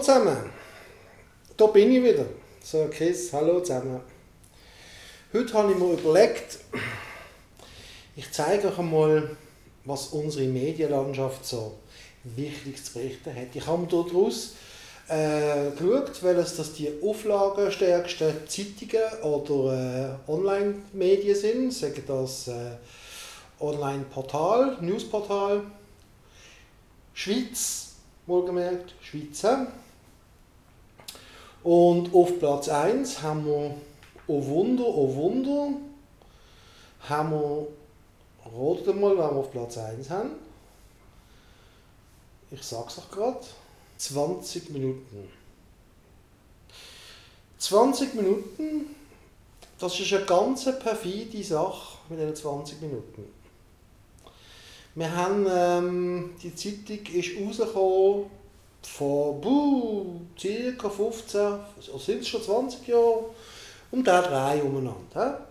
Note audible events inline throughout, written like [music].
Zusammen, da bin ich wieder. So, Chris, hallo zusammen. Heute habe ich mir überlegt, ich zeige euch einmal, was unsere Medienlandschaft so wichtig zu berichten hat. Ich habe daraus äh, geschaut, welches das die auflagenstärksten Zeitungen oder äh, Online-Medien sind. Sagen das äh, Online-Portal, Newsportal, Schweiz, wohlgemerkt, Schweizer. Und auf Platz 1 haben wir, oh Wunder, oh Wunder, haben wir, rotet mal, wenn wir auf Platz 1 haben. Ich sag's euch gerade, 20 Minuten. 20 Minuten, das ist eine ganz perfide Sache mit diesen 20 Minuten. Wir haben, ähm, die Zeitung ist rausgekommen vor buh, ca. 15, also sind es schon 20 Jahre, um den Dreh umeinander.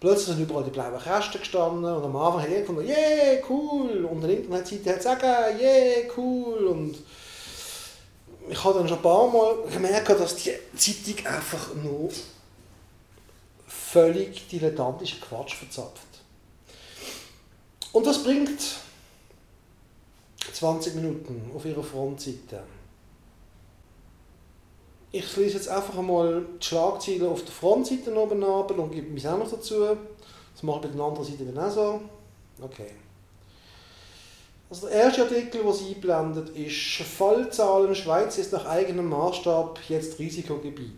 Plötzlich sind überall die blauen Kästen gestanden und am Anfang hat jeder gefunden, yeah, cool. Und die Internetseite hat gesagt, yeah, cool. Und ich habe dann schon ein paar Mal gemerkt, dass die Zeitung einfach nur völlig dilettantischen Quatsch verzapft. Und das bringt 20 Minuten auf ihrer Frontseite. Ich lese jetzt einfach einmal die Schlagzeilen auf der Frontseite oben ab und gebe mich auch noch dazu. Das mache ich bei der anderen Seite dann auch so. Okay. Also der erste Artikel, den sie einblendet, ist Fallzahlen Schweiz ist nach eigenem Maßstab jetzt Risikogebiet.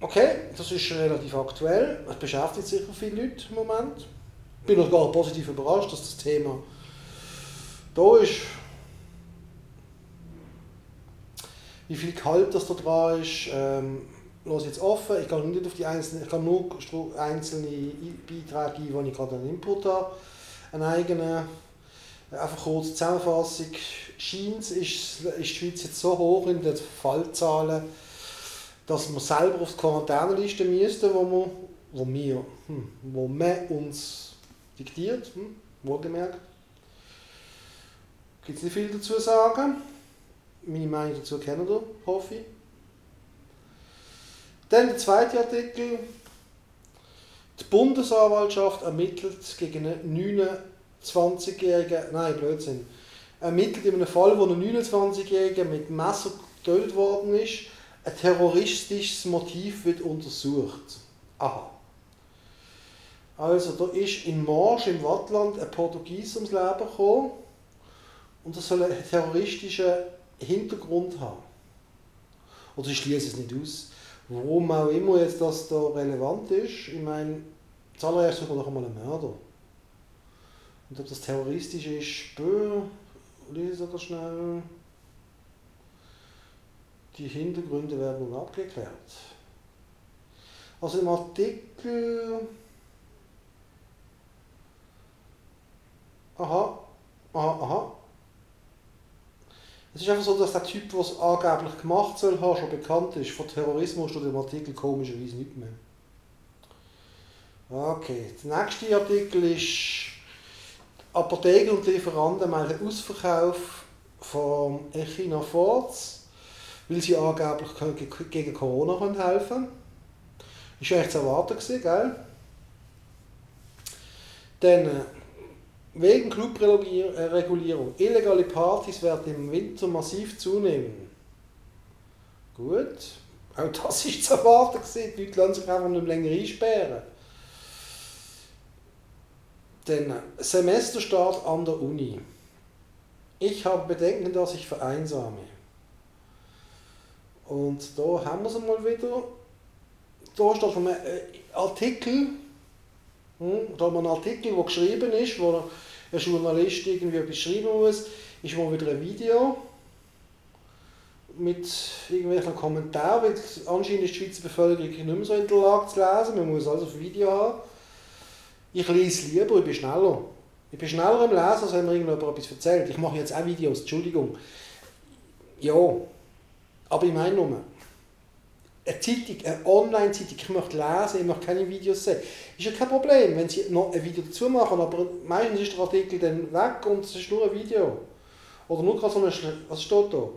Okay, das ist relativ aktuell. Es beschäftigt sicher viele Leute im Moment. Ich bin noch gar positiv überrascht, dass das Thema da ist. Wie viel Gehalt das da dran ist, ähm, lasse jetzt offen. Ich kann nicht auf die einzelnen, ich kann nur einzelne Beiträge ein, die ich gerade einen Input habe. Eine eigene, einfach kurz Zusammenfassung. Scheint ist, ist die Schweiz jetzt so hoch in den Fallzahlen, dass wir selber auf die Quarantäneliste müssten, wo wir, wo wir, hm, wo man uns diktiert, hm, wohlgemerkt. Gibt es nicht viel dazu zu sagen. Meine Meinung dazu kennen ihr, hoffe ich. Dann der zweite Artikel. Die Bundesanwaltschaft ermittelt gegen einen 29-jährigen, nein, Blödsinn, ermittelt in einem Fall, wo ein 29-jähriger mit Messer getötet worden ist, ein terroristisches Motiv wird untersucht. Aha. Also, da ist in Marsch im Wattland ein Portugies ums Leben gekommen und das soll einen terroristischen Hintergrund haben. Oder ich schließe es nicht aus. Warum auch immer jetzt das da relevant ist, ich meine, zuallererst suchen wir doch einmal einen Mörder. Und ob das terroristisch ist, bö, lese das schnell. Die Hintergründe werden nun abgeklärt. Also im Artikel. Aha, aha, aha. Es ist einfach so, dass der Typ, der es angeblich gemacht soll schon bekannt ist. Von Terrorismus steht im Artikel komischerweise nicht mehr. Okay, der nächste Artikel ist Apotheker und Lieferanten melden Ausverkauf von Echinaforts, weil sie angeblich gegen Corona helfen können. Ist eigentlich zu erwarten gell? Dann äh, Wegen Clubregulierung. Illegale Partys werden im Winter massiv zunehmen. Gut. Auch das ist zu erwarten. Die Leute lassen sich einfach nicht länger einsperren. Dann Semesterstart an der Uni. Ich habe Bedenken, dass ich vereinsame. Und da haben wir es mal wieder. Da steht von einem Artikel, hm, da haben wir einen Artikel, der geschrieben ist, wo ein Journalist irgendwie etwas schreiben muss, ist mal wieder ein Video mit irgendwelchen Kommentaren, weil anscheinend ist die Schweizer Bevölkerung nicht mehr so in der Lage zu lesen, man muss also ein Video haben. Ich lese lieber, ich bin schneller. Ich bin schneller im Lesen, als wenn mir irgendjemand etwas erzählt. Ich mache jetzt auch Videos, Entschuldigung. Ja, aber ich meine nur, eine Zeitung, eine Online-Zeitung, ich möchte lesen, ich möchte keine Videos sehen. Ist ja kein Problem, wenn sie noch ein Video dazu machen, aber meistens ist der Artikel dann weg und es ist nur ein Video. Oder nur gerade so ein, was steht da?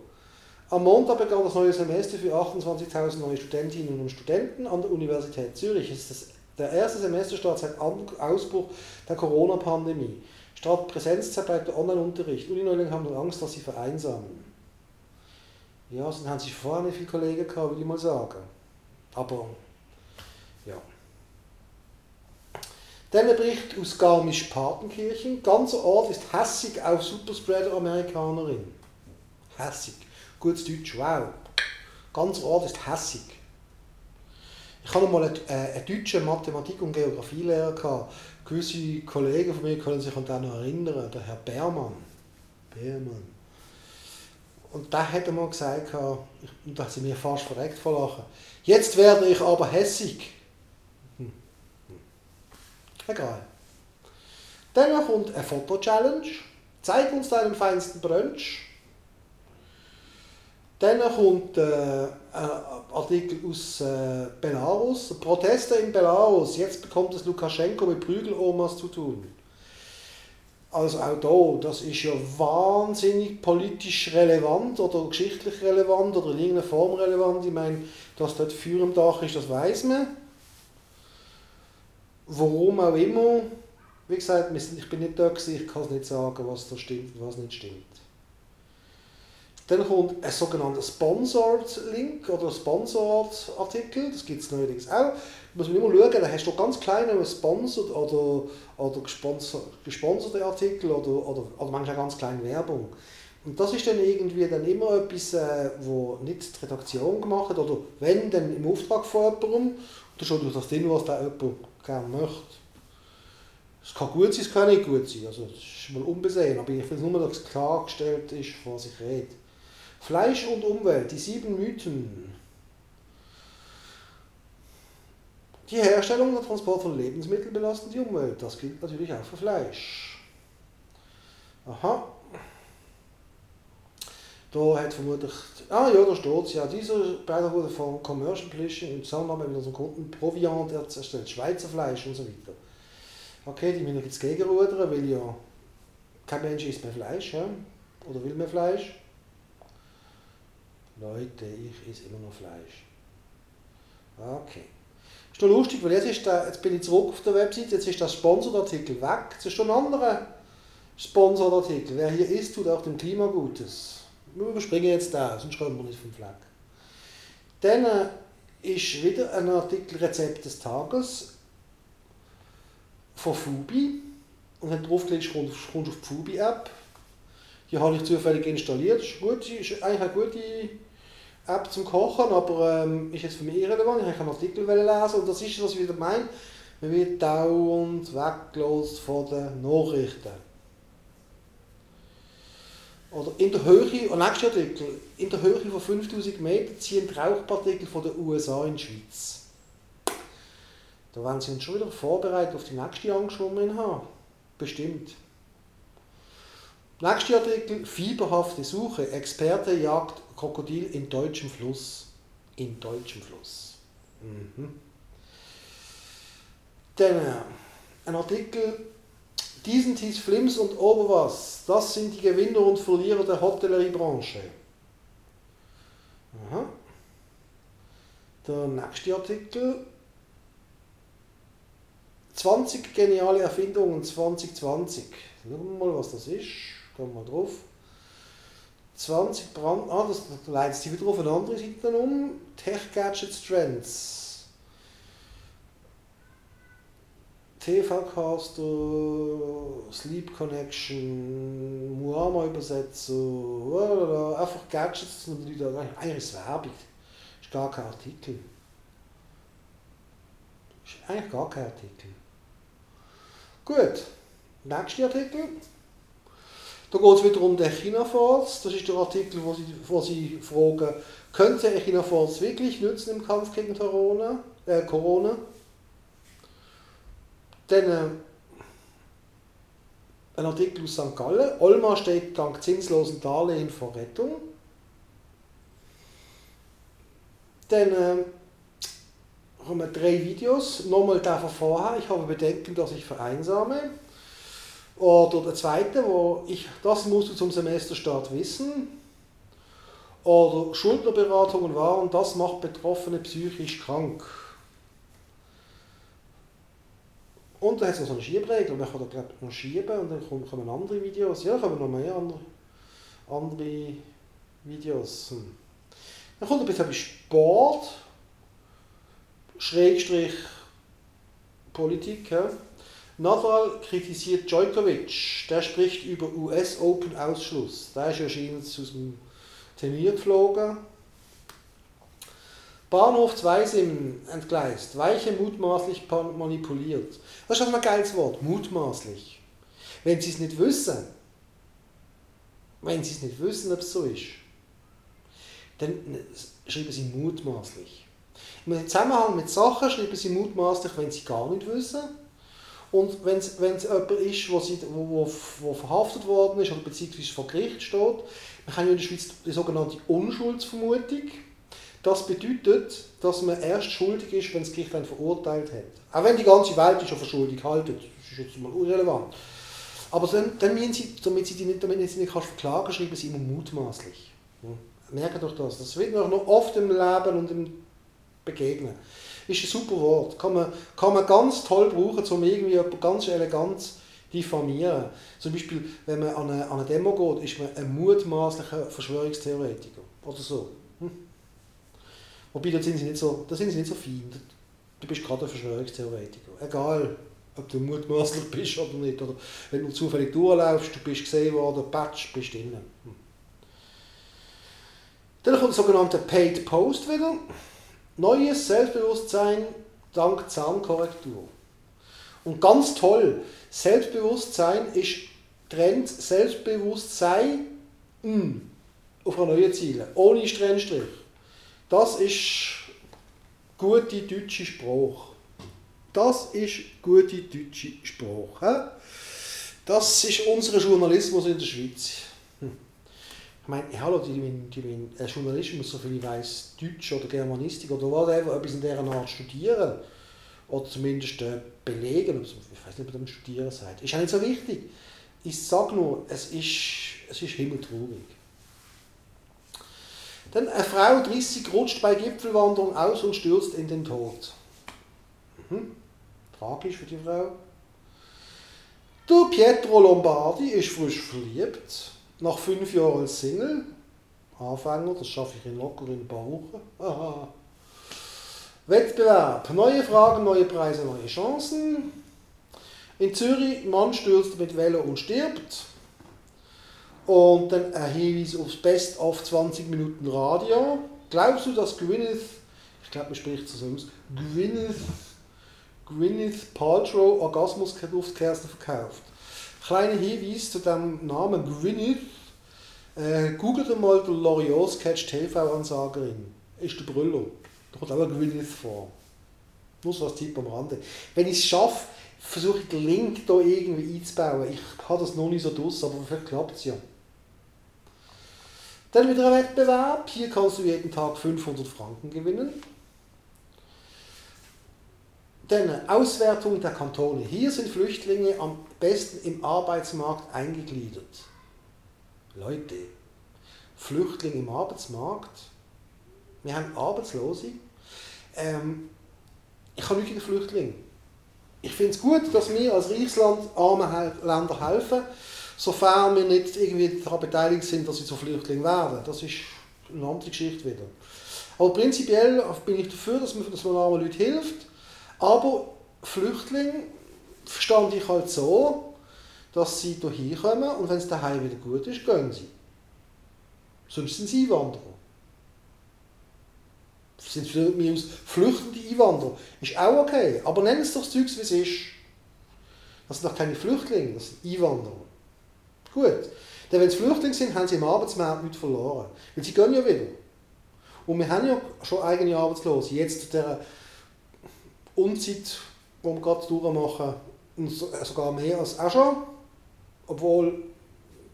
Am Montag begann das neue Semester für 28.000 neue Studentinnen und Studenten an der Universität Zürich. Es ist das, der erste Semesterstart seit Ausbruch der Corona-Pandemie. Statt Präsenzzeit bleibt der Online-Unterricht. Unineulinge haben Angst, dass sie vereinsamen. Ja, dann haben sie vorher nicht viele Kollegen gehabt, würde ich mal sagen. Aber, ja. Dann ein Bericht aus Garmisch-Partenkirchen. Ganzer Ort ist hässig auf Superspreader-Amerikanerin. Hässig. Gutes Deutsch, wow. Ganzer Ort ist hässig. Ich hatte mal einen, äh, einen deutschen Mathematik- und Geografielehrer. Gehabt. Gewisse Kollegen von mir können sich an den noch erinnern, der Herr Bermann. Bermann. Und da hat er mal gesagt, und da hat sie mir fast verreckt vor Lachen, jetzt werde ich aber hässig. Hm. Hm. Egal. Dann kommt eine Foto-Challenge. Zeig uns deinen feinsten Brunch. Dann kommt äh, ein Artikel aus äh, Belarus. Proteste in Belarus. Jetzt bekommt es Lukaschenko mit Prügelomas zu tun. Also auch da, das ist ja wahnsinnig politisch relevant oder geschichtlich relevant oder in irgendeiner Form relevant. Ich meine, dass dort Feuer im Dach ist, das weiß man. Warum auch immer. Wie gesagt, ich bin nicht da, ich kann es nicht sagen, was da stimmt und was nicht stimmt. Dann kommt ein sogenannter Sponsored Link oder Sponsored Artikel, das gibt es neuerdings auch. Da muss man immer schauen, da hast du ganz kleine Sponsored oder, oder gesponserte Artikel oder, oder, oder manchmal ganz kleine Werbung. Und das ist dann irgendwie dann immer etwas, äh, wo nicht die Redaktion gemacht hat oder wenn, dann im Auftrag von jemandem oder schon durch das Ding, was da jemand gerne möchte. Es kann gut sein, es kann nicht gut sein, also das ist mal unbesehen, aber ich will nur, dass es klargestellt ist, was ich rede. Fleisch und Umwelt, die sieben Mythen. Die Herstellung und der Transport von Lebensmitteln belasten die Umwelt. Das gilt natürlich auch für Fleisch. Aha. Da hat vermutlich, ah ja, da steht ja, dieser Beitrag wurde von Commercial Publishing in Zusammenarbeit mit unseren Kunden Proviant erstellt, Schweizer Fleisch und so weiter. Okay, die müssen jetzt gegenrudern, weil ja kein Mensch isst mehr Fleisch, ja? oder will mehr Fleisch. Leute, ich esse immer noch Fleisch. Okay. Ist doch lustig, weil jetzt, ist der, jetzt bin ich zurück auf der Website, jetzt ist der Sponsorartikel weg. Jetzt ist schon ein anderer Sponsorartikel. Wer hier isst, tut auch dem Klima Gutes. Wir überspringen jetzt da, sonst kommen wir nicht vom Fleck. Dann äh, ist wieder ein Artikel Rezept des Tages von Fubi. Und wenn du draufklickst, kommst auf die Fubi-App. Die habe ich zufällig installiert. Ist, gut, ist eigentlich eine gute App zum Kochen, aber ähm, ist jetzt für mich irrelevant. Ich kann Artikel lesen und das ist, was ich wieder meine. Man wird dauernd weggelost von den Nachrichten. Oder in der Höhe, und nächster Artikel, in der Höhe von 5000 Metern ziehen Rauchpartikel von den USA in die Schweiz. Da werden sie uns schon wieder vorbereitet auf die nächste Angst, die wir haben. Bestimmt. Nächster Artikel, fieberhafte Suche. Experte jagt Krokodil in deutschem Fluss. In deutschem Fluss. Mhm. Dann äh, ein Artikel, diesen Tis Flims und Oberwas, das sind die Gewinner und Verlierer der Hotelleriebranche. Aha. Der nächste Artikel, 20 geniale Erfindungen 2020. Schauen wir mal, was das ist. Gehen wir drauf. 20 Brand. Ah, das leitet sich wieder auf eine andere Seite um. Tech Gadgets Trends. TV-Caster, Sleep Connection, Muama Übersetzung, einfach Gadgets, die da, eigentlich ist Werbung, ist gar kein Artikel. Ist eigentlich gar kein Artikel. Gut, nächster Artikel. Da geht es wieder um den China-Force. Das ist der Artikel, wo Sie, wo Sie fragen, könnte der China-Force wirklich nützen im Kampf gegen Corona? Äh, Corona? Dann äh, ein Artikel aus St. Gallen. Olma steht dank zinslosen Darlehen vor Rettung. Dann äh, haben wir drei Videos. Nochmal der von vorher. Ich habe Bedenken, dass ich vereinsame. Oder der zweite, wo ich, das musst du zum Semesterstart wissen. Oder Schuldnerberatungen waren, das macht Betroffene psychisch krank. Und da hat es noch so eine Schiebregel, man kann da glaube noch schieben und dann kommen andere Videos. Ja, kommen noch mehr andere, andere Videos. Hm. Dann kommt ein bisschen Sport, Schrägstrich Politik. Ja. Nadal kritisiert Djokovic, der spricht über US-Open-Ausschluss. Der ist ja erschienen aus dem Turnier geflogen. Bahnhof Zweisimmen entgleist, Weiche mutmaßlich manipuliert. Das ist auch ein geiles Wort, mutmaßlich. Wenn Sie es nicht wissen, wenn Sie es nicht wissen, ob es so ist, dann schreiben Sie mutmaßlich. Im Zusammenhang mit Sachen schreiben Sie mutmaßlich, wenn Sie gar nicht wissen. Und wenn es jemand ist, wo, sie, wo, wo, verhaftet worden ist oder beziehungsweise vor Gericht steht, wir haben ja in der Schweiz die sogenannte Unschuldsvermutung. Das bedeutet, dass man erst schuldig ist, wenn das Gericht einen verurteilt hat. Auch wenn die ganze Welt schon für schuldig halten, das ist jetzt mal irrelevant. Aber dann, dann müssen sie, damit sie die nicht, damit sie nicht verklagen schreiben sie immer mutmaßlich. Ja. Merkt euch das. Das wird noch oft im Leben und im Begegnen. Ist ein super Wort. Kann man, kann man ganz toll brauchen, um irgendwie ganz elegant diffamieren. Zum Beispiel, wenn man an eine, an eine Demo geht, ist man ein mutmaßlicher Verschwörungstheoretiker. Oder so. Hm. Wobei, da sind sie nicht so, da sind sie nicht so fein. Du bist gerade ein Verschwörungstheoretiker. Egal, ob du mutmaßlich [laughs] bist oder nicht. Oder wenn du zufällig durchlaufst, du bist gesehen worden, patsch, bist drin. Hm. Dann kommt der sogenannte Paid Post wieder. Neues Selbstbewusstsein dank Zahnkorrektur. Und ganz toll, Selbstbewusstsein ist Trend Selbstbewusstsein mm, auf eine neue Ziele, ohne Trennstrich. Das ist gute deutsche Sprache. Das ist gute deutsche Sprache. Das ist unser Journalismus in der Schweiz. Meine, hallo, die, die, die, Journalismus, so viel ich weiß, Deutsch oder Germanistik oder whatever, etwas in dieser Art studieren oder zumindest äh, belegen, ich weiß nicht, ob man studieren sagt, ist auch nicht so wichtig. Ich sage nur, es ist, es ist himmeltraurig. Dann eine Frau 30 rutscht bei Gipfelwanderung aus und stürzt in den Tod. Mhm. Tragisch für die Frau. Du Pietro Lombardi ist frisch verliebt, nach fünf Jahren als Single. Anfänger, das schaffe ich in locker in ein paar Wochen. Aha. [laughs] Wettbewerb. Neue Fragen, neue Preise, neue Chancen. In Zürich, Mann stürzt mit Velo und stirbt. Und dann ein Hinweis aufs Best of 20 Minuten Radio. Glaubst du, dass Gwyneth, ich glaube, man spricht so aus, Gwyneth, Gwyneth Paltrow Orgasmuskerzen verkauft? Kleiner Hinweis zu dem Namen Gwyneth. Äh, googelt mal den L'Oreal Sketch TV-Ansagerin. Ist der Brüller. Da kommt auch Gwyneth vor. Nur so als Tipp am Rande. Wenn ich es schaffe, versuche ich den Link hier irgendwie einzubauen. Ich habe das noch nicht so draus, aber vielleicht klappt es ja. Dann wieder ein Wettbewerb. Hier kannst du jeden Tag 500 Franken gewinnen. Dann Auswertung der Kantone. Hier sind Flüchtlinge am besten im Arbeitsmarkt eingegliedert. Leute, Flüchtlinge im Arbeitsmarkt. Wir haben Arbeitslose. Ähm, ich habe nichts gegen Flüchtlinge. Ich finde es gut, dass wir als Reichsland armen Länder helfen sofern wir nicht irgendwie daran beteiligt sind, dass sie zu Flüchtlingen werden. Das ist eine andere Geschichte wieder. Aber prinzipiell bin ich dafür, dass man, dass man armen Leuten hilft. Aber Flüchtlinge verstand ich halt so, dass sie hierher kommen und wenn es daheim wieder gut ist, gehen sie. Sonst sind sie Einwanderer. Sind für mich aus flüchtende Einwanderer. Ist auch okay. Aber nennen es doch das Zeug, wie es ist. Das sind doch keine Flüchtlinge, das sind Einwanderer. Gut. Denn wenn es Flüchtlinge sind, haben sie im Arbeitsmarkt nichts verloren. Weil sie gehen ja wieder. Und wir haben ja schon eigene Arbeitslose. Jetzt der Unzeit, die wir gerade durchmachen, und sogar mehr als auch schon. Obwohl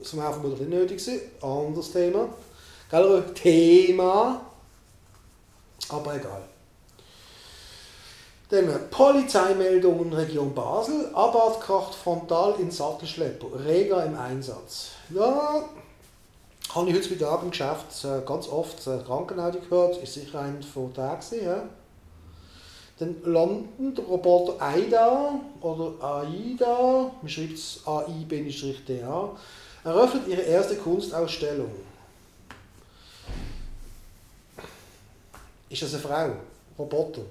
es am Anfang nicht nötig ist. Anderes Thema. Gell? Thema. Aber egal. Dann Polizeimeldungen Region Basel, Abartkraft frontal in Sattelschlepper, Rega im Einsatz. Ja, habe ich heutzutage im Geschäft äh, ganz oft äh, Krankenaudio gehört, ist sicher ein von Tagen. Ja. Dann landen der Roboter AIDA oder AIDA, man schreibt es AI-DA, eröffnet ihre erste Kunstausstellung. Ist das eine Frau? Roboter?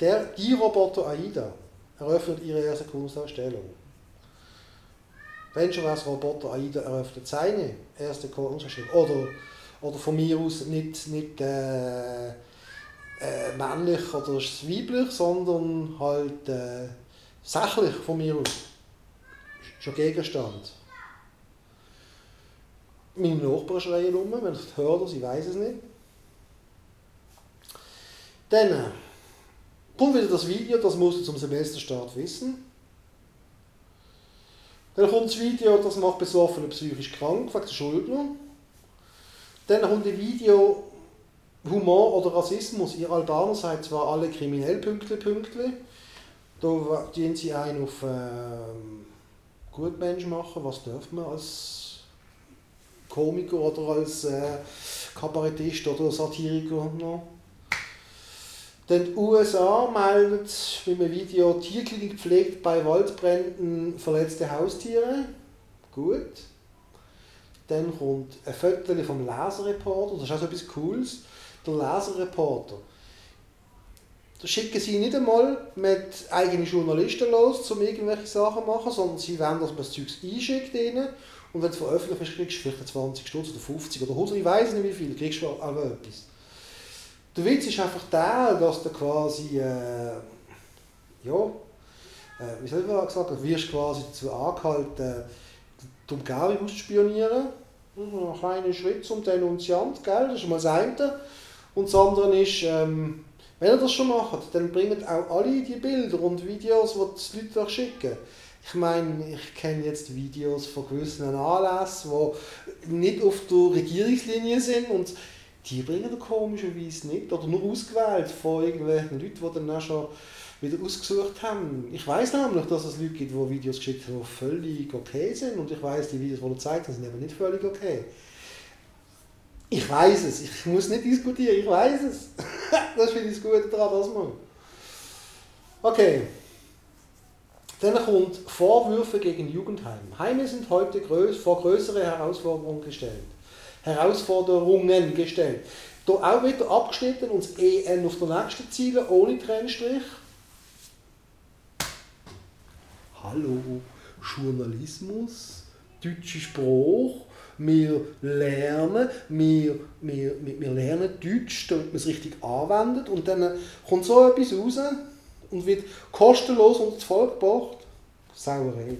Der, die Roboter AIDA eröffnet ihre erste Kunstausstellung. Wenn schon was Roboter AIDA eröffnet seine erste Kunstausstellung. Oder, oder von mir aus nicht, nicht äh, äh, männlich oder weiblich, sondern halt äh, sachlich von mir aus. Schon Gegenstand. Meine Nachbarn schreien rum, wenn ich es höre, sie weiß es nicht. Dann äh, kommt wieder das Video, das musst du zum Semesterstart wissen. Dann kommt das Video, das macht Besoffene psychisch krank, wegen der Schuldner. Dann kommt ein Video, Humor oder Rassismus. Ihr Albaner seid zwar alle kriminell, Pünktli, Pünktli. Da dienen sie einen auf äh, Gutmensch machen. Was dürfen man als Komiker oder als äh, Kabarettist oder Satiriker noch? Dann die USA meldet mit einem Video, Tierklinik pflegt bei Waldbränden verletzte Haustiere. Gut. Dann kommt ein Foto vom Leserreporter, das ist auch so etwas Cooles der Leserreporter. Da schicken sie nicht einmal mit eigenen Journalisten los, um irgendwelche Sachen zu machen, sondern sie wollen, dass man das Zeug einschickt ihnen und wenn du veröffentlicht kriegst du vielleicht 20 Stutz oder 50 oder 100, ich weiß nicht wie viel, kriegst du aber etwas. Der Witz ist einfach der, dass du quasi, äh, ja, äh, wie soll ich sagen, du wirst quasi dazu angehalten, die Umgebung auszuspionieren. Ein kleiner Schritt zum Denunziant, gell? das ist mal das eine. Und das andere ist, ähm, wenn ihr das schon macht, dann bringt auch alle die Bilder und Videos, die die Leute schicken. Ich meine, ich kenne jetzt Videos von gewissen Anlässen, die nicht auf der Regierungslinie sind und die bringen komischerweise nicht oder nur ausgewählt von irgendwelchen Leuten, die dann auch schon wieder ausgesucht haben. Ich weiß nämlich, dass es Leute gibt, die Videos geschickt haben, die völlig okay sind und ich weiß, die Videos, die er haben, sind eben nicht völlig okay. Ich weiß es, ich muss nicht diskutieren, ich weiß es. [laughs] das finde ich das Gute daran, dass man. Okay. Dann kommt Vorwürfe gegen Jugendheim. Heime sind heute vor größere Herausforderungen gestellt. Herausforderungen gestellt. Da auch wieder abgeschnitten und das EN auf der nächsten Ziele ohne Trennstrich. Hallo, Journalismus, deutsche Spruch, wir lernen, wir, wir, wir lernen Deutsch, damit man es richtig anwendet und dann kommt so etwas raus und wird kostenlos unter das Volk gebracht. Sauerei.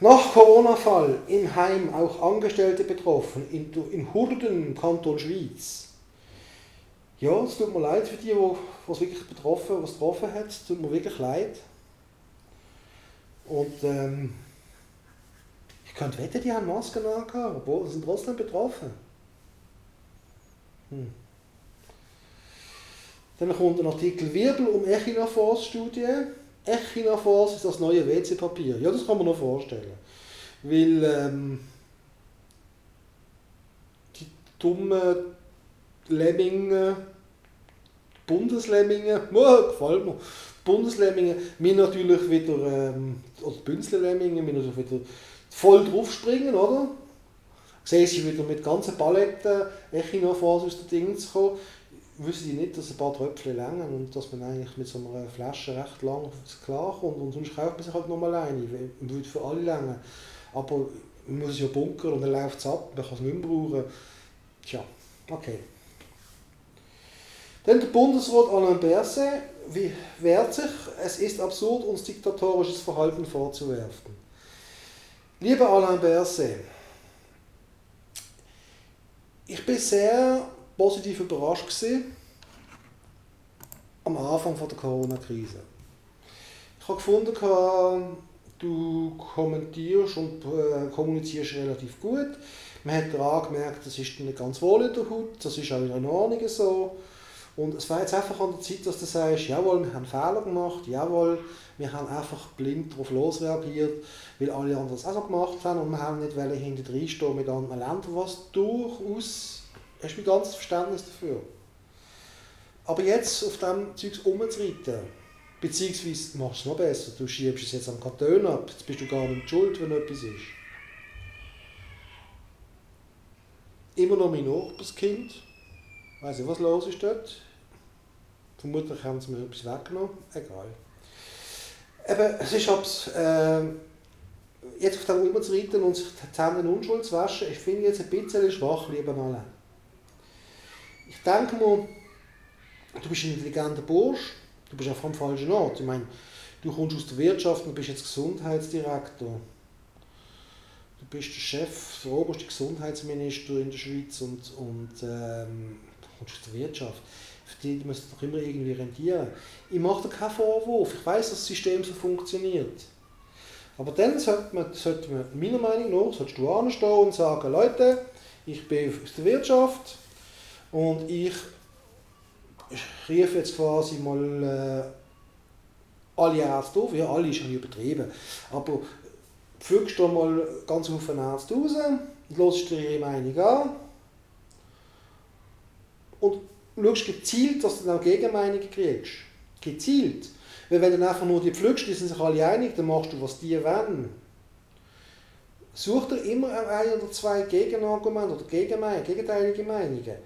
Nach Corona-Fall im Heim auch Angestellte betroffen, in, in Hurden im Kanton Schweiz. Ja, es tut mir leid für die, die es wirklich betroffen, was betroffen hat. Es tut mir wirklich leid. Und ähm, könnte wetten, die haben Masken obwohl sie sind trotzdem betroffen. Hm. Dann kommt ein Artikel Wirbel um Echinafors-Studie. Echinafors ist das neue WC-Papier. Ja, das kann man noch vorstellen. Weil ähm, die dummen Lemminge, Bundeslemmingen, oh, [laughs] gefällt mir, Bundeslemmingen, mir natürlich wieder, ähm, oder Bünzle-Lemmingen, mir natürlich wieder voll draufspringen, oder? Sehen sie wieder mit ganzen Paletten Echinofas aus den Dingen zu kommen, wissen die nicht, dass ein paar Tröpfchen länger und dass man eigentlich mit so einer Flasche recht lang klarkommt und sonst kauft man sich halt nochmal eine, und würde für alle länger. Aber man muss es ja bunkern und dann läuft es ab, man kann es nicht mehr brauchen. Tja, okay. Dann der Bundesrat Alain Berset wehrt sich, es ist absurd, uns diktatorisches Verhalten vorzuwerfen. Lieber Alain Berset, ich bin sehr positiv überrascht gewesen, am Anfang der Corona-Krise. Ich habe gefunden, du kommentierst und äh, kommunizierst relativ gut. Man hat daran gemerkt, das ist nicht ganz wohl in der Haut, das ist auch in Ordnung so. Und es war jetzt einfach an der Zeit, dass du sagst, jawohl, wir haben Fehler gemacht, jawohl, wir haben einfach blind darauf losreagiert, weil alle anderen es auch so gemacht haben und wir haben nicht hinter stehen mit anderen Ländern, was durchaus, hast du mein ganzes Verständnis dafür. Aber jetzt auf diesem Zeug rumzureiten, beziehungsweise machst du es noch besser, du schiebst es jetzt am Kanton ab, jetzt bist du gar nicht schuld, wenn etwas ist. Immer noch mein Nachbarskind, weiß nicht, was los ist dort. Vermutlich haben sie mir etwas weggenommen, egal. Eben, es ist abs, äh, jetzt auf dem rumzureiten und sich die Zähne unschuld zu waschen, ich finde jetzt ein bisschen schwach, lieber Alain. Ich denke mir, du bist ein intelligenter Bursch, du bist auch am falschen Ort. Ich meine, du kommst aus der Wirtschaft und bist jetzt Gesundheitsdirektor. Du bist der Chef, der oberste Gesundheitsminister in der Schweiz und, und ähm, du kommst aus der Wirtschaft. Für die muss doch immer irgendwie rentieren. Ich mache dir keinen Vorwurf, ich weiß, dass das System so funktioniert. Aber dann sollte man, sollte man meiner Meinung nach, solltest du anstehen und sagen, Leute, ich bin aus der Wirtschaft und ich rufe jetzt quasi mal äh, alle Ärzte auf, ja, alle ist ja übertrieben, aber fügst du mal ganz viele Ärzte raus, lässt dir ihre Meinung an und schaust gezielt, dass du dann auch Gegenmeinungen kriegst. Gezielt. Weil wenn du einfach nur die pflückst, die sind sich alle einig, dann machst du, was die wollen. Such dir immer ein oder zwei Gegenargumente oder Gegenmeinungen, gegenteilige Meinungen.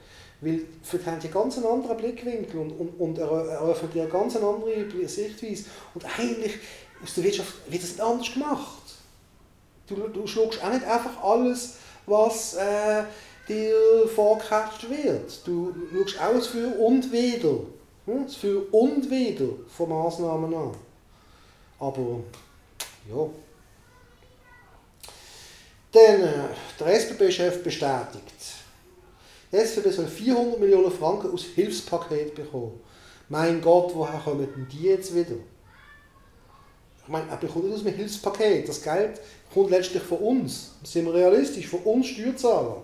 Weil für die haben die ganz einen anderen Blickwinkel und, und, und eröffnen dir eine ganz andere Sichtweise. Und eigentlich aus der Wirtschaft wird das nicht anders gemacht. Du, du schluckst auch nicht einfach alles, was äh, dir vorgeherrscht wird. Du schaust auch das Für und Wider. Hm? Das Für und Wider von Massnahmen an. Aber, ja. Dann, äh, der SBB-Chef bestätigt, die SVP soll 400 Millionen Franken aus Hilfspaket bekommen. Mein Gott, woher kommen denn die jetzt wieder? Ich meine, er bekommt nicht aus einem Hilfspaket. Das Geld kommt letztlich von uns. Sind wir realistisch? Von uns Steuerzahler.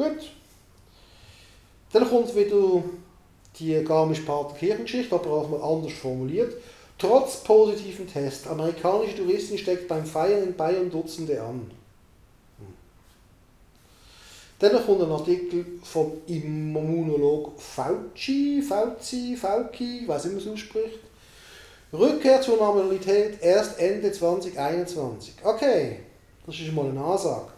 Gut. Dann kommt wieder die Garmisch-Partenkirchen-Geschichte, aber auch anders formuliert. Trotz positiven Test, amerikanische Touristen steckt beim Feiern in Bayern Dutzende an. Dann kommt ein Artikel vom Immunolog Fauci, Fauci, Fauci, weiß man es ausspricht. Rückkehr zur Normalität erst Ende 2021. Okay, das ist mal eine Ansage.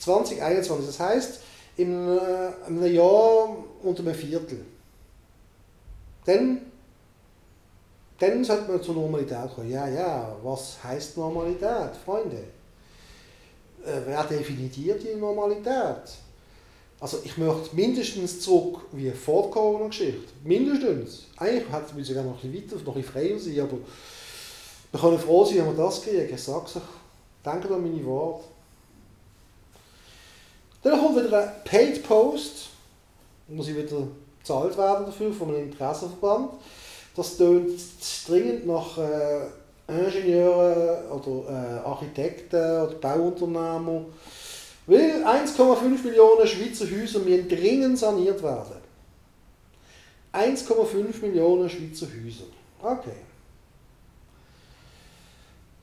2021, das heißt, in äh, einem Jahr unter einem Viertel. Dann, dann sollte man zur Normalität kommen. Ja, ja, was heißt Normalität, Freunde? Äh, wer definiert die Normalität? Also ich möchte mindestens zurück wie vor der Corona-Geschichte. Mindestens. Eigentlich hätte wir sogar noch ein bisschen weiter, noch ein bisschen freier sein, aber wir können froh sein, wenn wir das kriegen. Ich sage es Denke an meine Worte. Dann kommt wieder ein Paid Post. Muss ich wieder bezahlt werden dafür von einem Interessenverband. Das tönt dringend nach äh, Ingenieuren oder äh, Architekten oder Bauunternehmern Weil 1,5 Millionen Schweizer Häuser müssen dringend saniert werden. 1,5 Millionen Schweizer Häuser. Okay.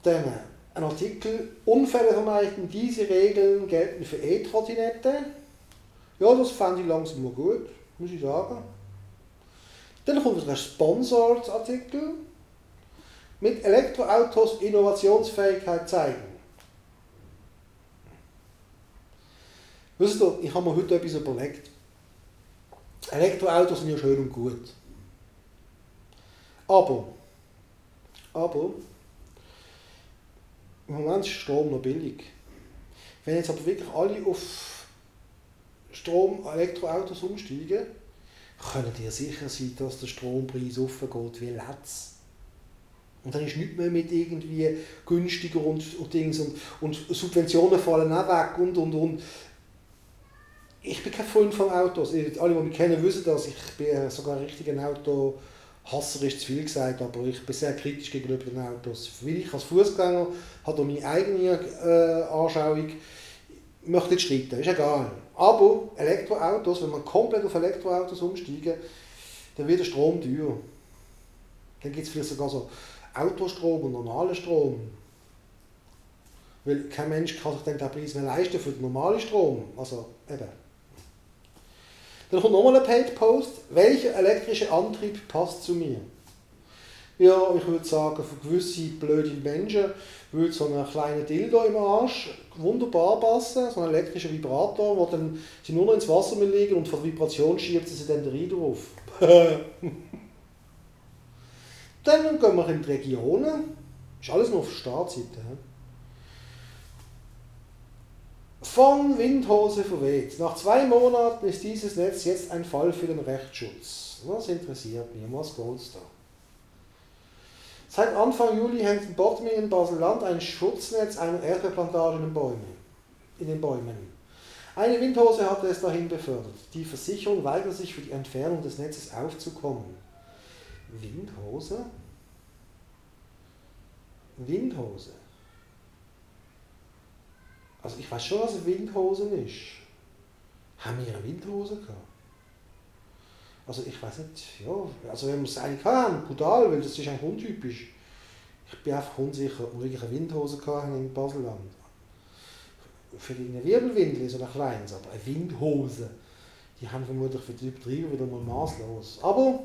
Dann ein Artikel, Unfälle vermeiden, diese Regeln gelten für E-Trottinette. Ja, das fand ich langsam mal gut, muss ich sagen. Dann kommt ein Sponsored-Artikel mit Elektroautos Innovationsfähigkeit zeigen. Wisst ihr, ich habe mir heute etwas überlegt. Elektroautos sind ja schön und gut. Aber, aber, im Moment ist Strom noch billig. Wenn jetzt aber wirklich alle auf Strom, Elektroautos umsteigen, können ihr sicher sein, dass der Strompreis aufgeht wie Letz. Und dann ist nichts mehr mit irgendwie günstiger und, und Dings und, und Subventionen fallen auch weg und und und ich bin kein Freund von Autos. Alle, die mich kennen, wissen das. Ich bin sogar ein Autohasser, ist zu viel gesagt, aber ich bin sehr kritisch gegenüber den Autos. Weil ich als Fußgänger habe meine eigene äh, Anschauung. möchte nicht streiten, ist egal. Aber Elektroautos, wenn man komplett auf Elektroautos umsteigen, dann wird der Strom teuer. Dann gibt es vielleicht sogar so Autostrom und normalen Strom. Weil kein Mensch kann sich den Preis mehr leisten für den normalen Strom. Also eben. Dann kommt nochmal ein Paid Post. Welcher elektrische Antrieb passt zu mir? Ja, ich würde sagen, für gewisse blöde Menschen würde so ein kleiner Dildo im Arsch wunderbar passen, so ein elektrischer Vibrator, wo dann sie nur noch ins Wasser liegen und von der Vibration schiebt sie dann den drauf. [laughs] dann gehen wir in die Regionen. Ist alles noch auf der Startseite. Von Windhose verweht. Nach zwei Monaten ist dieses Netz jetzt ein Fall für den Rechtsschutz. Was interessiert mich? Was geht's da? Seit Anfang Juli hängt in Bottmingen, Basel-Land ein Schutznetz einer Erdbeerplantage in den Bäumen. In den Bäumen. Eine Windhose hatte es dahin befördert. Die Versicherung weigert sich für die Entfernung des Netzes aufzukommen. Windhose? Windhose. Also ich weiß schon, was eine Windhose ist. Haben wir eine Windhose gehabt? Also ich weiß nicht, ja, also wenn wir es eigentlich haben, brutal, weil das ist eigentlich untypisch. Ich bin einfach unsicher, ob wir wirklich eine Windhose hatten in Baselland. Für eine Wirbelwindel, so ein kleines, aber eine Windhose, die haben vermutlich für die Betriebe wieder mal maßlos. Aber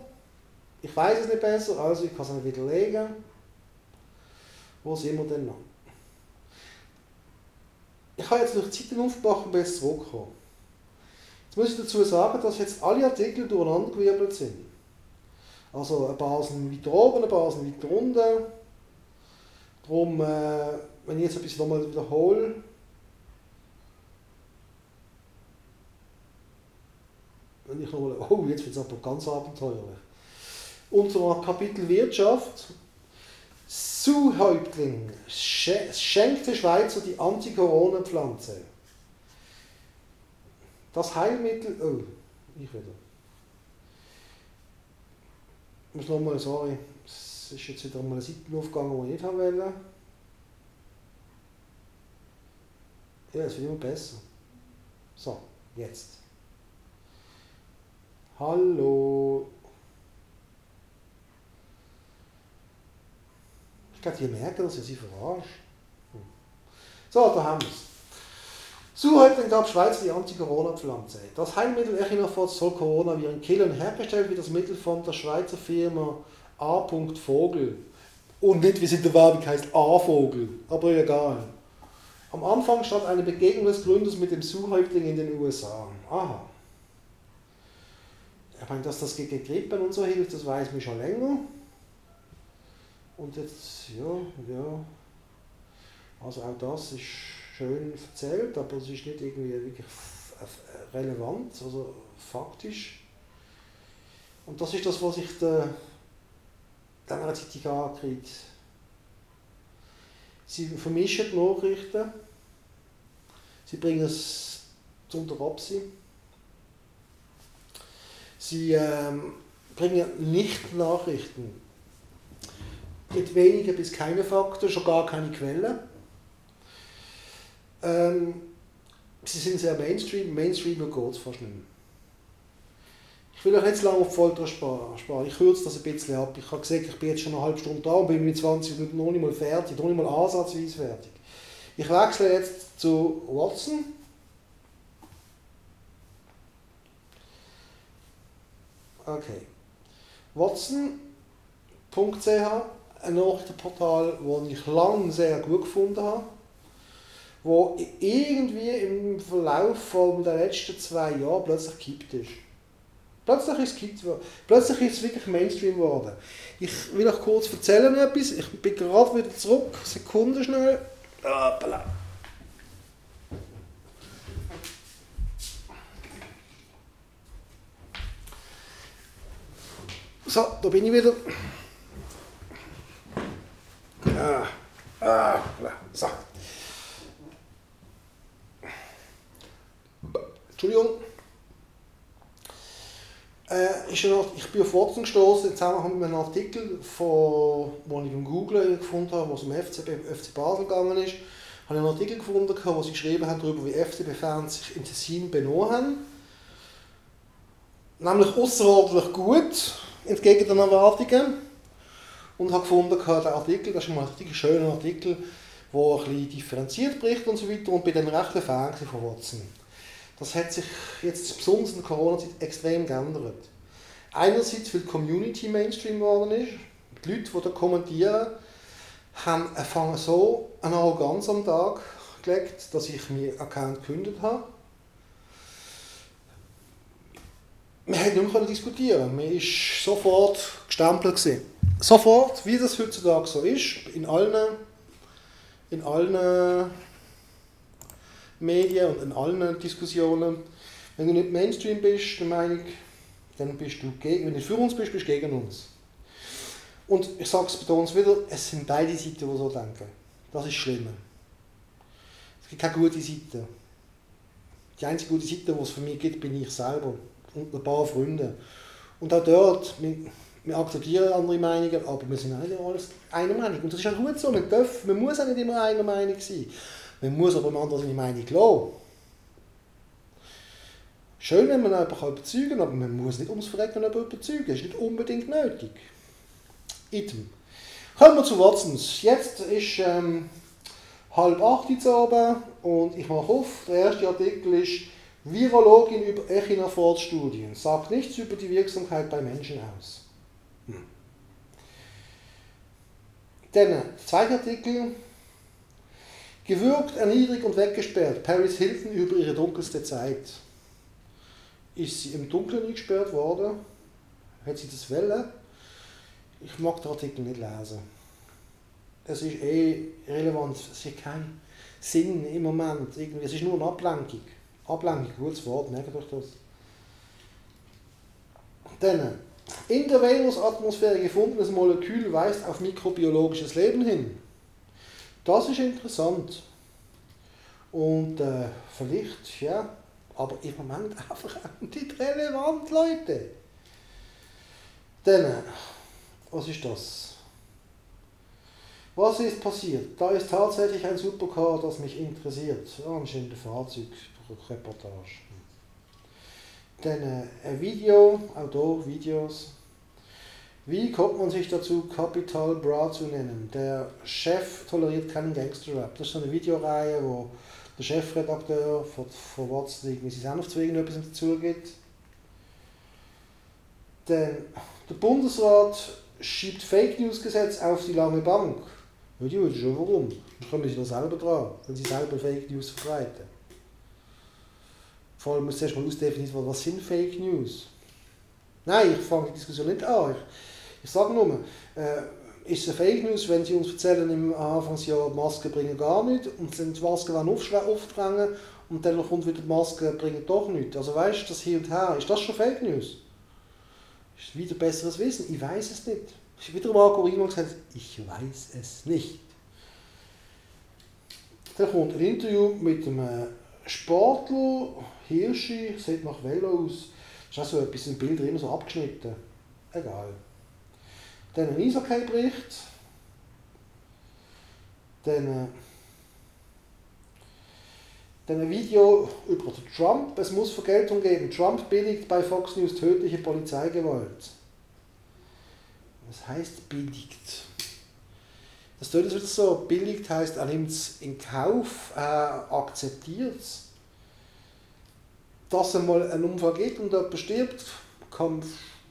ich weiß es nicht besser, also ich kann es nicht widerlegen. Wo sind wir denn noch? Ich habe jetzt noch Zeiten aufgemacht und bin zurückgekommen. Jetzt muss ich dazu sagen, dass jetzt alle Artikel durcheinandergewirbelt sind. Also ein paar sind weiter oben, ein paar sind weiter unten. Darum, äh, wenn ich jetzt bisschen nochmal wiederhole, wenn ich nochmal, oh, jetzt wird es aber ganz abenteuerlich. Unter Kapitel Wirtschaft, Zuhäuptling schenkte Schweizer die Anti-Corona-Pflanze. Das Heilmittel. Oh, ich wieder. Ich muss nochmal, sorry, es ist jetzt wieder mal eine Seite die ich nicht haben wollte. Ja, es wird immer besser. So, jetzt. Hallo. Die merken, dass ihr sie verarscht. Hm. So, da haben wir es. Zuhältling gab Schweiz die Anti-Corona-Pflanze. Das Heilmittel Echinofort soll Coronaviren killen. Hergestellt wird das Mittel von der Schweizer Firma A. Vogel. Und nicht, wie es in der Werbung heißt, A-Vogel. Aber egal. Am Anfang stand eine Begegnung des Gründers mit dem Zuhäuptling in den USA. Aha. Ich meine, dass das gegen Grippe und so hilft, das weiß man schon länger. Und jetzt, ja, ja. Also auch das ist schön erzählt, aber es ist nicht irgendwie wirklich relevant, also faktisch. Und das ist das, was ich der längerer Zeit ankriege. Sie vermischen die Nachrichten, sie bringen es zum Absehen. Sie ähm, bringen nicht Nachrichten mit weniger bis keine Fakten, schon gar keine Quellen. Ähm, sie sind sehr Mainstream, Mainstream geht es fast nicht mehr. Ich will euch zu lange auf die Folter sparen. Ich kürze das ein bisschen ab. Ich habe gesagt, ich bin jetzt schon eine halbe Stunde da und bin mit 20 Minuten noch nicht mal fertig, noch nicht mal ansatzweise fertig. Ich wechsle jetzt zu Watson. Okay. Watson.ch, ein Nachrichtenportal, das ich lange sehr gut gefunden habe wo irgendwie im Verlauf von der letzten zwei Jahre plötzlich gekippt ist. Plötzlich ist es gekippt worden. Plötzlich ist es wirklich Mainstream geworden. Ich will euch kurz erzählen etwas. Ich bin gerade wieder zurück. Sekunde schnell. Hoppala. So, da bin ich wieder. Ah, ah, so. Entschuldigung. Äh, ist noch, ich bin auf Watson gestoßen, haben wir einen Artikel, von, den ich im Google gefunden habe, wo es um FCB, FC Basel gegangen ist. habe einen Artikel gefunden, wo sie geschrieben haben darüber, wie FCB-Fans sich in Tessin benommen haben. Nämlich außerordentlich gut, entgegen den Erwartungen. Und habe gefunden, der Artikel, das ist ein richtig schöner Artikel, der ein bisschen differenziert bricht und so weiter und bei den rechten Fan von Watson. Das hat sich jetzt besonders in der Corona-Zeit extrem geändert. Einerseits, weil die Community Mainstream geworden ist. Die Leute, die da kommentieren, haben fangen so eine Arroganz am Tag gelegt, dass ich meinen Account gekündigt habe. Wir konnten nicht mehr diskutieren. Man war sofort gestempelt. Gewesen. Sofort, wie das heutzutage so ist, in allen, in allen Medien und in allen Diskussionen. Wenn du nicht Mainstream bist, der Meinung, dann bist du gegen, wenn du für uns bist, bist du gegen uns. Und ich sage es bei uns wieder, es sind beide Seiten, die so denken. Das ist schlimm. Es gibt keine gute Seite. Die einzige gute Seite, die es für mich gibt, bin ich selber und ein paar Freunde. Und auch dort, wir, akzeptieren andere Meinungen, aber wir sind auch nicht alles einer Meinung. Und das ist auch gut so, man, darf, man muss auch nicht immer einer Meinung sein. Man muss aber dem anderen seine Meinung lassen. Schön, wenn man jemanden überzeugen kann, aber man muss nicht ums Verrecken überzeugen. Das ist nicht unbedingt nötig. Item. Kommen wir zu Watsons. Jetzt ist ähm, halb acht Uhr oben und ich mache auf. Der erste Artikel ist Virologin über Echinophorid-Studien. Sagt nichts über die Wirksamkeit bei Menschen aus. Hm. Dann, der zweite Artikel. Gewürgt, erniedrigt und weggesperrt. Paris Hilton über ihre dunkelste Zeit. Ist sie im Dunkeln eingesperrt worden? Hat sie das wollen? Ich mag den Artikel nicht lesen. Es ist eh relevant. Es hat keinen Sinn im Moment. Irgendwie. Es ist nur eine Ablenkung. Ablenkung, gutes Wort, merkt euch das. Dann, in der Venusatmosphäre gefundenes Molekül weist auf mikrobiologisches Leben hin. Das ist interessant. Und äh, vielleicht, ja, aber im Moment [laughs] einfach nicht relevant, Leute. Dann, was ist das? Was ist passiert? Da ist tatsächlich ein Supercar, das mich interessiert. Anscheinend eine Fahrzeugreportage. Dann äh, ein Video, auch hier Videos. Wie kommt man sich dazu, Capital Bra zu nennen? Der Chef toleriert keinen Gangster-Rap. Das ist so eine Videoreihe, wo der Chefredakteur von, von Watson irgendwie sein Senf zu irgendetwas dazu gibt. Dann der Bundesrat schiebt Fake News Gesetz auf die lange Bank. Ja, die schon warum. Dann kommen sie da selber dran, wenn sie selber Fake News verbreiten. Vor allem muss zuerst mal ausdefinieren, was sind Fake News. Nein, ich fange die Diskussion nicht an. Ich, ich sage nur, äh, ist es Fake News, wenn sie uns erzählen, im Anfangsjahr Masken bringen gar nichts und sind die Masken dann aufdrängen und dann kommt wieder die Masken bringen doch nichts. Also weißt du, das hier und her, ist das schon Fake News? Ist wieder besseres Wissen? Ich weiß es nicht. Ich wieder Marco gesagt, ich weiß es nicht. Dann kommt ein Interview mit einem Sportler, Hirschi, sieht nach Velo aus. Das ist auch so etwas, ein Bild immer so abgeschnitten. Egal. Dann ein Eishockey-Bericht. Dann, äh, dann ein Video über Trump. Es muss Vergeltung geben. Trump billigt bei Fox News tödliche Polizeigewalt. Was heißt billigt? Das tut es wieder so. Billigt heißt, er nimmt es in Kauf, er akzeptiert es. Dass es mal einen Unfall gibt und jemand stirbt,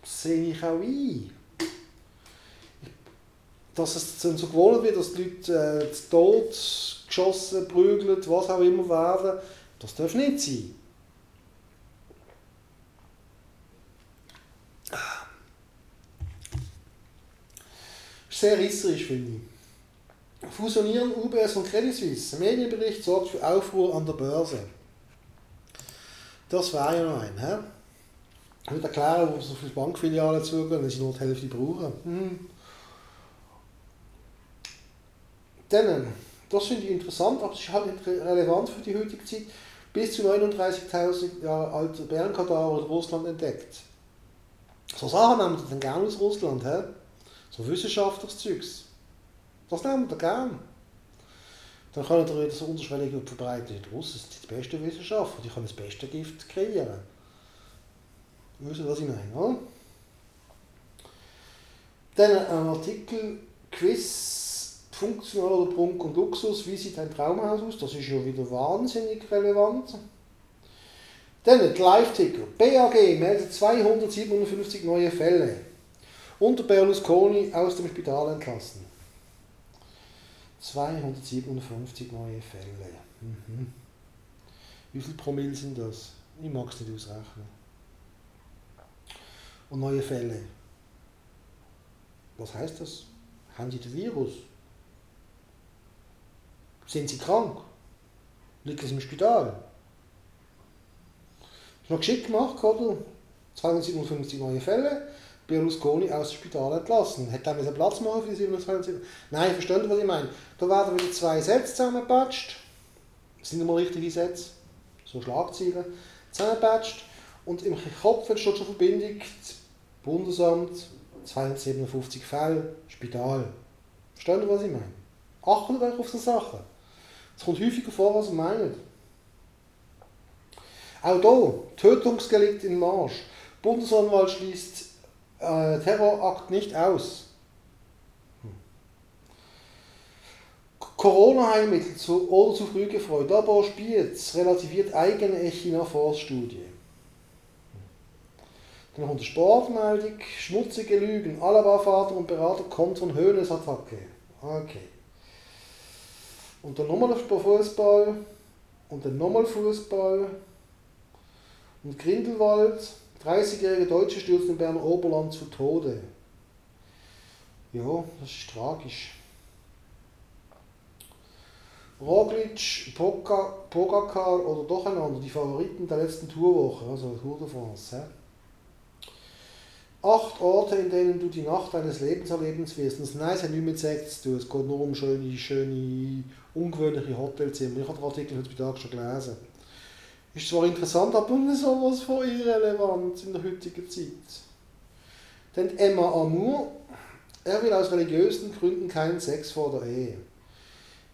sehe ich auch ein dass es so gewohnt wird, dass die Leute äh, zu geschossen, prügelt, was auch immer werden, das darf nicht sein. Sehr risserisch, finde ich. Fusionieren UBS und Credit Suisse. Medienbericht sorgt für Aufruhr an der Börse. Das wäre ja noch ein. He? Ich würde erklären, wo so viele Bankfilialen zugehen, wenn sie nur die Hälfte brauchen. Hm. Dann, das finde ich interessant, aber es ist halt relevant für die heutige Zeit, bis zu 39.000 Jahre alter Bärenkadaver in Russland entdeckt. So Sachen nehmen wir dann gerne aus Russland, he? so wissenschaftliches Zeugs. Das nehmen wir gerne. dann können ihr das unterschwellig verbreiten. Das ist die beste Wissenschaft, die kann das beste Gift kreieren. Wisst ihr, was ich meine, oder? Dann ein Artikel Quiz, funktionaler Prunk und Luxus, wie sieht ein Traumhaus aus? Das ist ja wieder wahnsinnig relevant. Dann die Live-Ticker. BAG meldet 257 neue Fälle. Unter Berlusconi aus dem Spital entlassen. 257 neue Fälle. Mhm. Wie viele Promille sind das? Ich mag es nicht ausrechnen. Und neue Fälle. Was heißt das? Haben sie den Virus? Sind sie krank? Liegen sie im Spital? Ist noch geschickt gemacht, oder? 257 neue Fälle. Berlusconi aus dem Spital entlassen. Hätte er einen Platz machen für die 27? Nein, versteht ihr, was ich meine? Da werden wieder zwei Sätze zusammengepatscht. Das sind immer richtige Sätze. So Schlagzeilen. Zusammengepatscht. Und im Kopf steht schon Verbindung. Bundesamt, 257 Fälle, Spital. Versteht ihr, was ich meine? Achtet euch auf so Sachen. Es kommt häufiger vor, als ihr meint. Auch hier, Tötungsdelikt in Marsch. Bundesanwalt schließt äh, Terrorakt nicht aus. Corona-Heilmittel zu, oder zu früh gefreut. Aber Spiez relativiert eigene China-Force-Studie. Dann kommt eine Sportmeldung, schmutzige Lügen, Alaba-Vater und Berater kommt von Höhnes-Attacke. Okay. Und dann nochmal Fußball und dann nochmal Fußball und Grindelwald 30-jährige Deutsche stürzt im Berner Oberland zu Tode. Ja, das ist tragisch. Roglic, Pogacar oder doch einander, die Favoriten der letzten Tourwoche, also Tour de France. He? Acht Orte, in denen du die Nacht deines Lebens erleben wirst. Das Nein, hat nichts mit Sex zu. Es geht nur um schöne, schöne, ungewöhnliche Hotelzimmer. Ich habe den Artikel heute Mittag schon gelesen. Ist zwar interessant, aber nicht so was von irrelevant in der heutigen Zeit. Denn Emma Amour, er will aus religiösen Gründen keinen Sex vor der Ehe.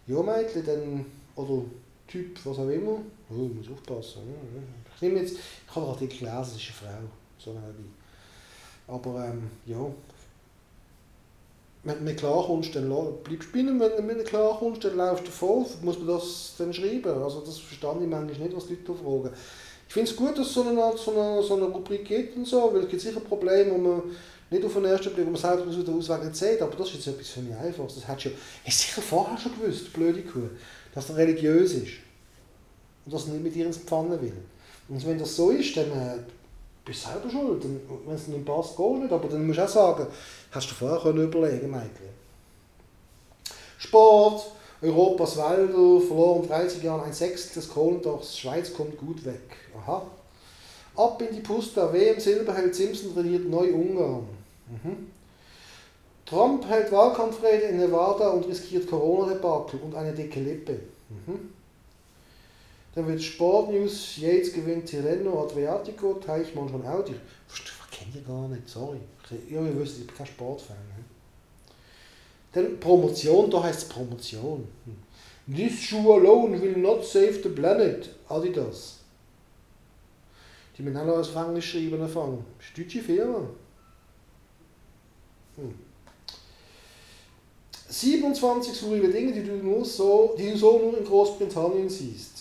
Ja, Mädchen, dann, oder Typ, was auch immer, oh, ich muss aufpassen. Ich nehme jetzt, ich habe den Artikel gelesen, es ist eine Frau, so eine Aber ähm, ja, wenn du nicht klarkommst, dann bleibst du binnen. Wenn du nicht klarkommst, dann laufst du davon. Muss man das dann schreiben? Also das verstehe ich manchmal nicht, was die Leute fragen. Ich finde es gut, dass es so eine, so, eine, so eine Rubrik gibt und so, weil es gibt sicher Probleme, wo man nicht auf den ersten Blick, wo man selber der Ausweg nicht sieht, aber das ist jetzt etwas für mich einfaches. Das hast du hast sicher vorher schon gewusst, blöde Kuh, dass er religiös ist und dass er nicht mit ihr ins Pfanne will. Und wenn das so ist, dann äh, bist selber schuld. Wenn es nicht passt, gehst nicht. Aber dann musst du auch sagen, hast du vorher können überlegen Mädchen. Sport, Europas Wälder, verloren 30 Jahren ein Sechstel des Kohlendachs, die Schweiz kommt gut weg. Aha. Ab in die Pusta, WM Silberheld Simpson trainiert Neu-Ungarn. Mhm. Trump hält Wahlkampfrede in Nevada und riskiert Corona-Debakel und eine dicke Lippe. Mhm. Dann wird Sportnews, Yates gewinnt Tirreno, Adriatico, Teichmann schon Audi. Ich kenne die gar nicht, sorry. Ja, ihr wisst, ich bin kein Sportfan. Ne? Dann Promotion, da heißt es Promotion. Hm. This shoe alone will not save the planet. Adidas. Die müssen alle aus Englisch schreiben anfangen. Das Firma. Hm. 27 skurrile Dinge, die du, nur so, die du so nur in Großbritannien siehst.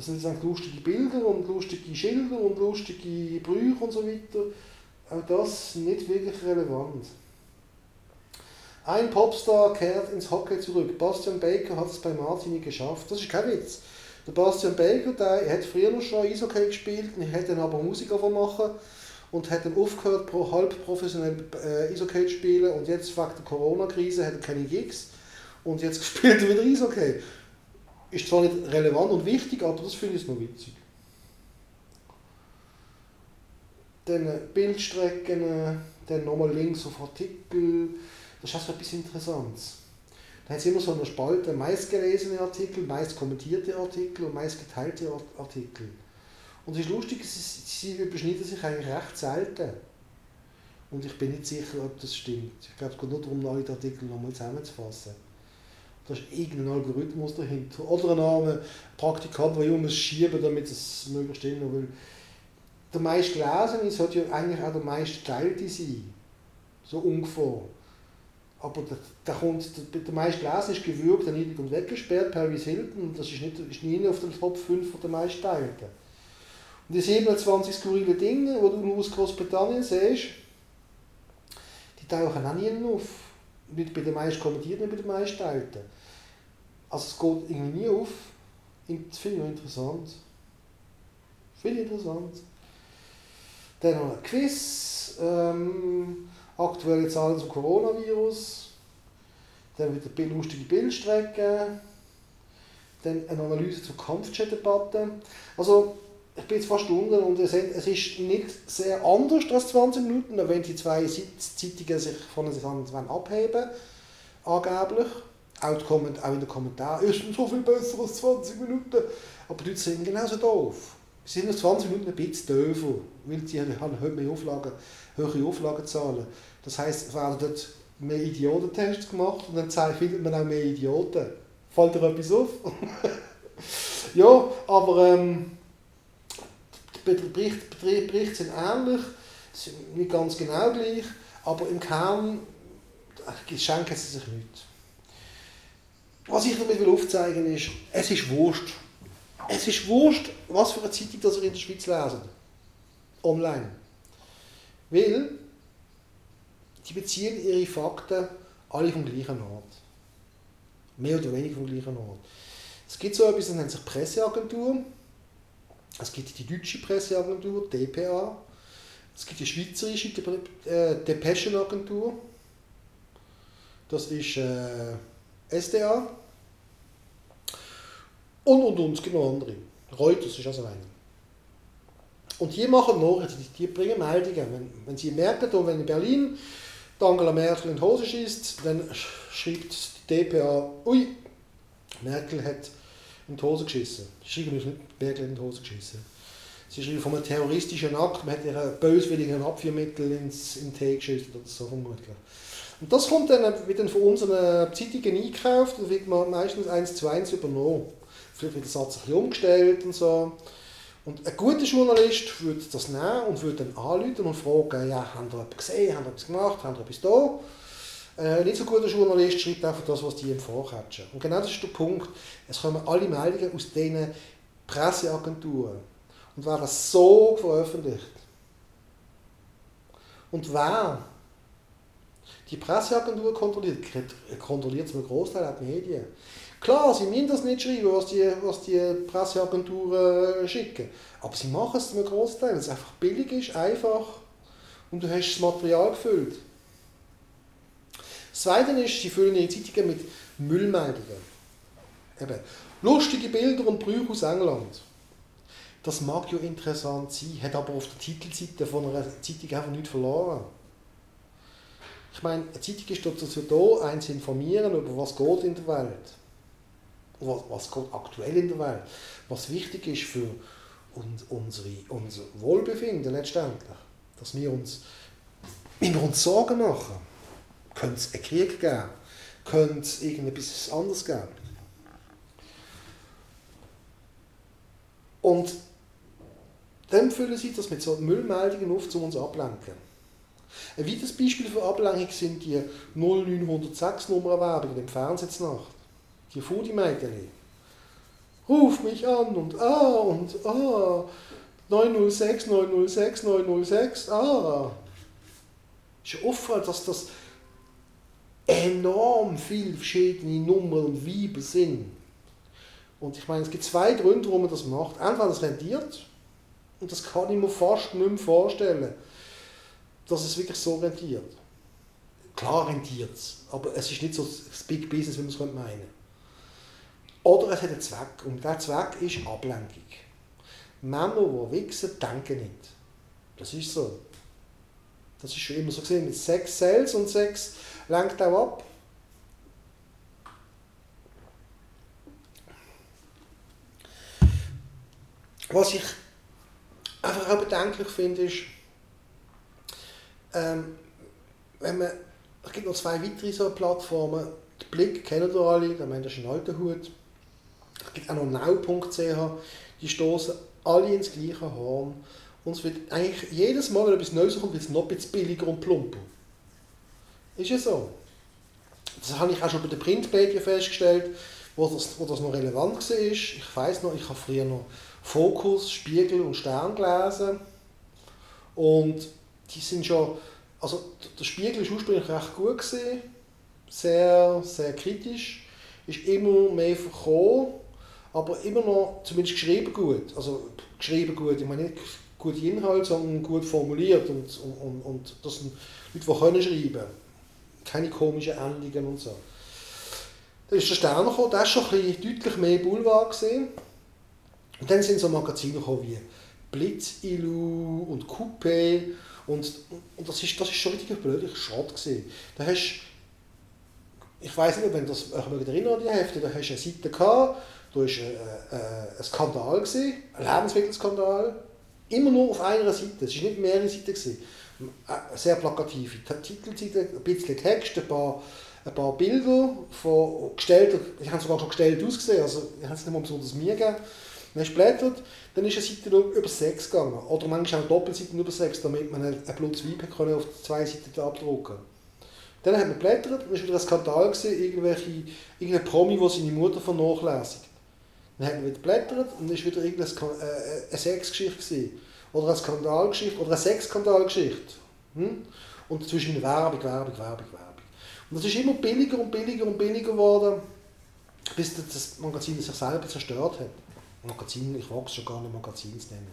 Das sind jetzt lustige Bilder und lustige Schilder und lustige Brüche und so weiter. Auch das nicht wirklich relevant. Ein Popstar kehrt ins Hockey zurück. Bastian Baker hat es bei Martini geschafft. Das ist kein Witz. Der Bastian Baker, der hat früher schon Eishockey gespielt hat dann aber Musik machen und hat dann aufgehört, pro halb professionell äh, Eishockey zu spielen und jetzt wegen der Corona-Krise hat er keine Gigs und jetzt [laughs] spielt er wieder Eishockey. Ist zwar nicht relevant und wichtig, aber das finde ich noch witzig. Dann Bildstrecken, dann nochmal links auf Artikel. Das ist also etwas Interessantes. Da hat es immer so eine Spalte, meist gelesene Artikel, meist kommentierte Artikel und meist geteilte Artikel. Und es ist lustig, sie überschneiden sich eigentlich recht selten. Und ich bin nicht sicher, ob das stimmt. Ich glaube, es geht nur darum, alle Artikel nochmal zusammenzufassen. Da ist irgendein Algorithmus dahinter. Oder ein armer Praktikant, der immer schieben damit es möglichst immer will. Der meist gelesene sollte ja eigentlich auch der meist geteilte sein. So ungefähr. Aber der, der, kommt, der, der meist gelesen ist gewürgt, erniedrigt und weggesperrt, Paris Hilton, das ist, nicht, ist nie auf der Top 5 der meist Teilten. Und die 27 skurrile Dinge, die du aus Großbritannien siehst, die tauchen auch nie auf. Nicht bei den meisten kommentierten, nicht bei den meisten Teilten. Also es geht irgendwie nie auf. Das finde ich interessant. Ich interessant. Dann noch ein Quiz. Ähm, aktuelle Zahlen zum Coronavirus. Dann wieder lustige Bildstrecken. Dann eine Analyse zur Kampfchat-Debatte. Also, ich bin jetzt fast unten und es ist nicht sehr anders als 20 Minuten, wenn die zwei Zeitungen sich voneinander abheben, angeblich. Auch, auch in den Kommentaren, ist so viel besser als 20 Minuten. Aber die sind genauso doof. Sie sind nach 20 Minuten ein bisschen döfer, weil sie haben höhere Auflagen, höhere Auflagenzahlen. Das heisst, es werden dort mehr Idiotentests gemacht und dann findet man auch mehr Idioten. Fällt dir etwas auf? [laughs] ja, aber ähm, die Berichte, Berichte sind ähnlich, sind nicht ganz genau gleich, aber im Kern äh, schenken sie sich nichts. Was ich damit aufzeigen will, ist, es ist Wurscht. Es ist Wurscht, was für eine Zeitung ihr in der Schweiz lesen. Online. Weil die beziehen ihre Fakten alle vom gleichen Ort. Mehr oder weniger vom gleichen Ort. Es gibt so etwas, das nennt sich Presseagentur. Es gibt die deutsche Presseagentur, DPA. Es gibt die schweizerische äh, Depeschenagentur. Das ist äh, SDA. Und, und, und, es gibt noch andere. Reuters ist also eine. Und die machen Nachrichten, die bringen Meldungen. Wenn, wenn sie merken, wenn in Berlin Angela Merkel in die Hose schießt, dann schreibt die DPA, ui, Merkel hat in die Hose geschissen. Sie schreiben nicht, Merkel hat in die Hose geschissen. Sie schreiben von einem terroristischen Akt, man hat ihren böswilligen Abführmittel ins, in den Tee geschissen oder so vermutlich. Und das kommt dann, wird dann von unseren Zeitungen eingekauft und wird man meistens eins zu eins übernommen. Vielleicht wird der Satz ein bisschen umgestellt und so. Und ein guter Journalist würde das nehmen und würde dann anrufen und fragen, ja, haben ihr etwas gesehen, haben ihr etwas gemacht, haben ihr etwas da? Ein nicht so guter Journalist schreibt einfach das, was die ihm vorkatschen. Und genau das ist der Punkt. Es kommen alle Meldungen aus diesen Presseagenturen und werden so veröffentlicht. Und wer die Presseagentur kontrolliert, kontrolliert zum Großteil auch die Medien. Klar, sie müssen das nicht schreiben, was die, was die Presseagenturen schicken. Aber sie machen es zum Großteil, weil es einfach billig ist, einfach und du hast das Material gefüllt. Das Zweite ist, sie füllen ihre Zeitungen mit Müllmeldungen. Eben, lustige Bilder und Brüche aus England. Das mag ja interessant sein, hat aber auf der Titelseite von einer Zeitung einfach nichts verloren. Ich meine, eine Zeitung ist dazu da, zu informieren, über was geht in der Welt was, was geht aktuell in der Welt, was wichtig ist für uns, unsere, unser Wohlbefinden letztendlich. Dass wir uns, wenn wir uns Sorgen machen, könnte es einen Krieg geben, könnte es irgendetwas anderes geben. Und dann füllen sie das mit so Müllmeldungen auf, um uns ablenken. Ein weiteres Beispiel für Ablenkung sind die 0906 Nummerwerbungen im Fernsehen Nacht die Foodie-Mädchen. Ruf mich an und ah und ah. 906, 906, 906, ah. Ist offen, dass das enorm viele verschiedene Nummern und Weiber sind. Und ich meine, es gibt zwei Gründe, warum man das macht. Entweder es rentiert, und das kann ich mir fast nicht mehr vorstellen, dass es wirklich so rentiert. Klar rentiert es, aber es ist nicht so das Big Business, wie man es meinen könnte. Oder es hat einen Zweck. Und dieser Zweck ist Ablenkung. Männer, die wichsen, denken nicht. Das ist so. Das ist schon immer so gesehen mit Sex Sales und Sex lenkt auch ab. Was ich einfach auch bedenklich finde, ist, ähm, wenn man, es gibt noch zwei weitere so Plattformen, die Blick kennen ihr alle, der Mensch ist ein alter Hut. Gibt auch noch now.ch, die stoßen alle ins gleiche Horn. Und es wird eigentlich jedes Mal, wenn etwas Neues kommt, wird es noch ein bisschen billiger und plumper. Ist ja so. Das habe ich auch schon bei den Printmedien festgestellt, wo das, wo das noch relevant war. Ich weiß noch, ich habe früher noch Fokus, Spiegel und Stern gelesen. Und die sind schon, also der Spiegel war ursprünglich recht gut, gewesen, sehr, sehr kritisch, ist immer mehr verkommen, aber immer noch zumindest geschrieben gut. Also geschrieben gut, ich meine nicht gute Inhalt, sondern gut formuliert und, und, und, und das sind Leute, die können schreiben keine komischen Endungen und so. Dann ist der Stern gekommen, der war schon ein bisschen deutlich mehr Boulevard. Gewesen. Und dann sind so Magazine gekommen wie Blitzilu und Coupé und, und das, ist, das ist schon richtig blöd Schrott gewesen. Da hast ich weiß nicht, wenn das euch mögt erinnern die Hefte, da hast du eine Seite gehabt, da war ein, äh, ein Skandal, gewesen, ein Lebensmittelskandal, immer nur auf einer Seite, es war nicht mehrere Seiten. Gewesen. Äh, sehr plakative Titelseite, ein bisschen Text, ein paar, ein paar Bilder von gestellt, die haben sogar schon gestellt ausgesehen, also ich habe es nicht mal besonders mir gegeben. Du blättert, dann ist eine Seite über 6 gegangen. Oder manchmal auch Doppelseiten über 6, damit man ein Blut Wein auf zwei Seiten abdrucken konnte. Dann hat man blättert, dann war wieder ein Skandal, gewesen, irgendwelche, irgendein Promi, der seine Mutter vernachlässigt. Dann hat man wieder blättert und dann war wieder irgendeine äh, Sexgeschichte. Oder eine Skandalgeschichte oder eine Sexskandalgeschichte. Hm? Und zwischen Werbung, Werbung, Werbung, Werbung. Und das ist immer billiger und billiger und billiger geworden, bis das Magazin sich selber zerstört hat. Magazin, ich wage es schon gar nicht Magazin zu nennen.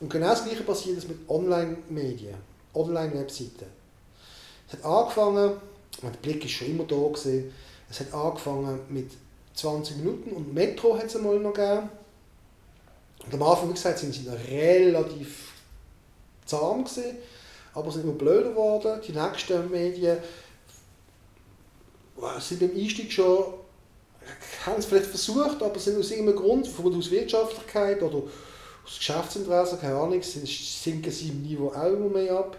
Und genau das Gleiche passiert mit Online-Medien, Online-Webseiten. Es hat angefangen, der Blick ist schon immer da gewesen, es hat angefangen mit 20 Minuten und Metro hat es einmal noch gegeben. Und am Anfang, wie gesagt, sind sie noch relativ zahm gewesen, aber sind immer blöder geworden. Die nächsten Medien sind beim Einstieg schon, haben es vielleicht versucht, aber sind aus irgendeinem Grund, aus Wirtschaftlichkeit oder aus Geschäftsinteresse, keine Ahnung, sinken sie im Niveau auch immer mehr ab.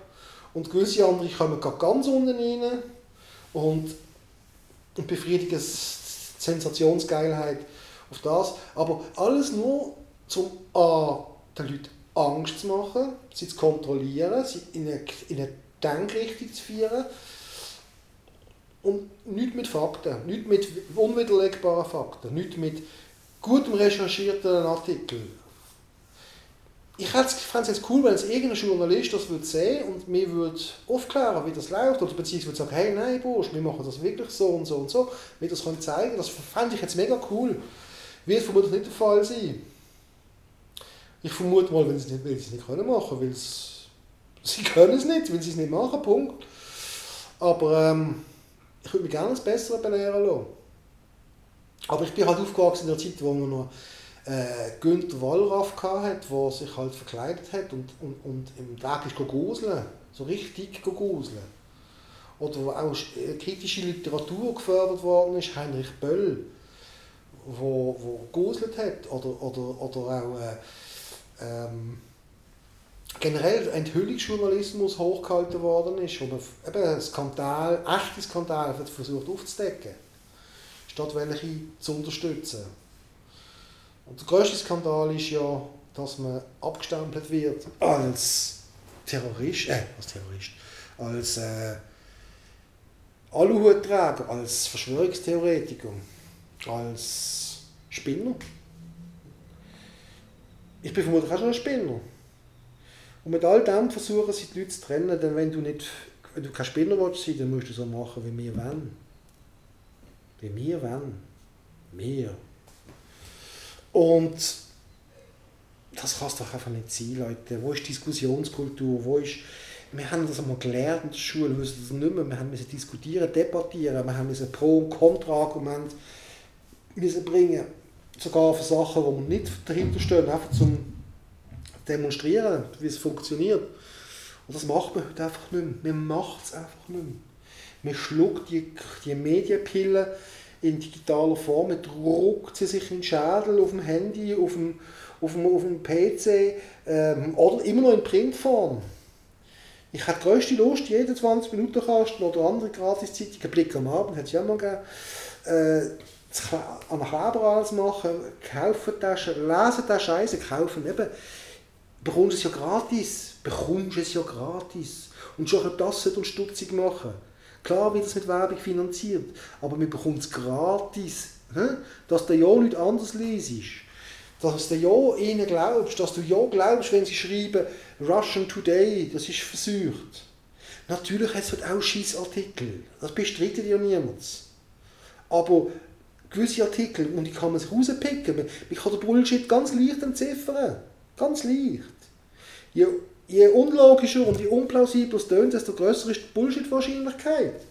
Und gewisse andere kommen ganz unten rein und, befriedigen die Sensationsgeilheit auf das. Aber alles nur um A, den Leuten Angst zu machen, sie zu kontrollieren, sie in eine, in eine Denkrichtung zu führen. Und nicht mit Fakten, nicht mit unwiderlegbaren Fakten, nicht mit gutem recherchierten Artikeln. Ich fände es jetzt cool, wenn es irgendein Journalist das würde sehen und mir würde aufklären, wie das läuft, oder beziehungsweise sagen, hey, nein, Bursch, wir machen das wirklich so und so und so, wie das können zeigen, das fände ich jetzt mega cool. Wird vermutlich nicht der Fall sein. Ich vermute mal, wenn sie es nicht, nicht können machen, weil [laughs] sie können es nicht, weil sie es nicht machen, Punkt. Aber ähm, ich würde mich gerne das Bessere belehren lassen. Aber ich bin halt aufgewachsen in der Zeit, wo man noch äh, Günther Wallraff hatte, der sich halt verkleidet hat und, und, und im Tag ist gruseln, so richtig gruseln. Oder wo auch äh, kritische Literatur gefördert worden ist, Heinrich Böll, wo, wo gruselt hat. Oder, oder, oder auch äh, ähm, generell Enthüllungsjournalismus hochgehalten worden ist, wo man eben Skandal, echte Skandale versucht aufzudecken, statt welche zu unterstützen. Und der größte Skandal ist ja, dass man abgestempelt wird als Terrorist, äh, als Terrorist, als äh, Aluhutträger, als Verschwörungstheoretiker, als Spinner ich bin vermutlich auch schon ein Spinner. Und mit all dem versuchen sie die Leute zu trennen, denn wenn du, nicht, wenn du kein Spinner willst dann musst du so machen, wie wir wollen. Wie wir wollen. Wir. Und das kann es doch einfach nicht sein, Leute. Wo ist Diskussionskultur? Wo ist... Wir haben das einmal gelernt in der Schule, wir müssen das nicht mehr. Wir haben müssen diskutieren, debattieren, wir haben müssen Pro- und Kontra-Argumente bringen sogar für Sachen, wo man nicht dahinter stehen, einfach zum demonstrieren, wie es funktioniert. Und das macht man heute einfach nicht mehr. Man macht es einfach nicht mehr. Man schluckt die, die Medienpille in digitaler Form, man druckt sie sich in den Schädel auf dem Handy, auf dem, auf dem, auf dem PC ähm, oder immer noch in Printform. Ich habe die grösste Lust, jeden 20 Minuten Kasten oder andere Gratiszeitung, einen Blick am Abend, hat es ja mal gegeben, äh, an Kleber alles machen, kaufen Taschen, lesen den Scheiße, kaufen eben, bekommst es ja gratis, bekommst es ja gratis. Und schon das uns stutzig machen. Klar wird das mit Werbung finanziert, aber wir bekommen es gratis. Dass du ja nichts anderes liest. Dass du ja ihnen glaubst, dass du ja glaubst, wenn sie schreiben, Russian Today, das ist versucht. Natürlich hat es halt auch Scheißartikel. Das bestreitet ja niemand. Aber gewisse Artikel, und die kann man sich rauspicken. Man, kann den Bullshit ganz leicht entziffern. Ganz leicht. Je, je unlogischer und je unplausibler es tönt, desto größer ist die Bullshit-Wahrscheinlichkeit.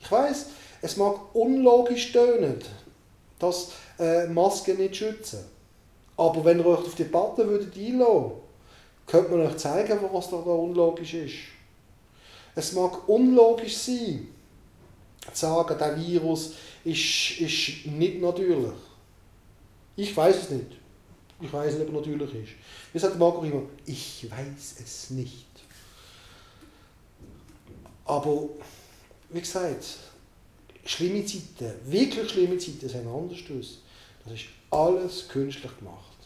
Ich weiß, es mag unlogisch tönen, dass äh, Masken nicht schützen. Aber wenn ihr euch auf die Debatte würdet einlassen, könnte man euch zeigen, was da unlogisch ist. Es mag unlogisch sein, zu sagen, der Virus ist, ist nicht natürlich. Ich weiß es nicht. Ich weiß nicht, ob er natürlich ist. Wie sagt Marco immer, ich weiß es nicht. Aber, wie gesagt, schlimme Zeiten, wirklich schlimme Zeiten sind anders aus. Das ist alles künstlich gemacht.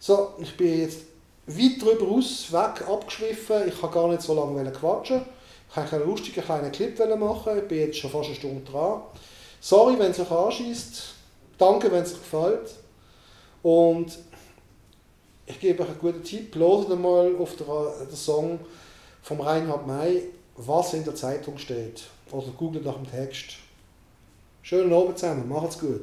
So, ich bin jetzt weit darüber aus, weg, abgeschwiffen. Ich kann gar nicht so lange quatschen. Ich wollte einen lustigen kleinen Clip machen. Ich bin jetzt schon fast eine Stunde dran. Sorry, wenn es euch anschießt. Danke, wenn es euch gefällt. Und ich gebe euch einen guten Tipp. Hört mal auf den Song vom Reinhard May, was in der Zeitung steht. Oder googelt nach dem Text. Schönen Abend zusammen, macht's gut.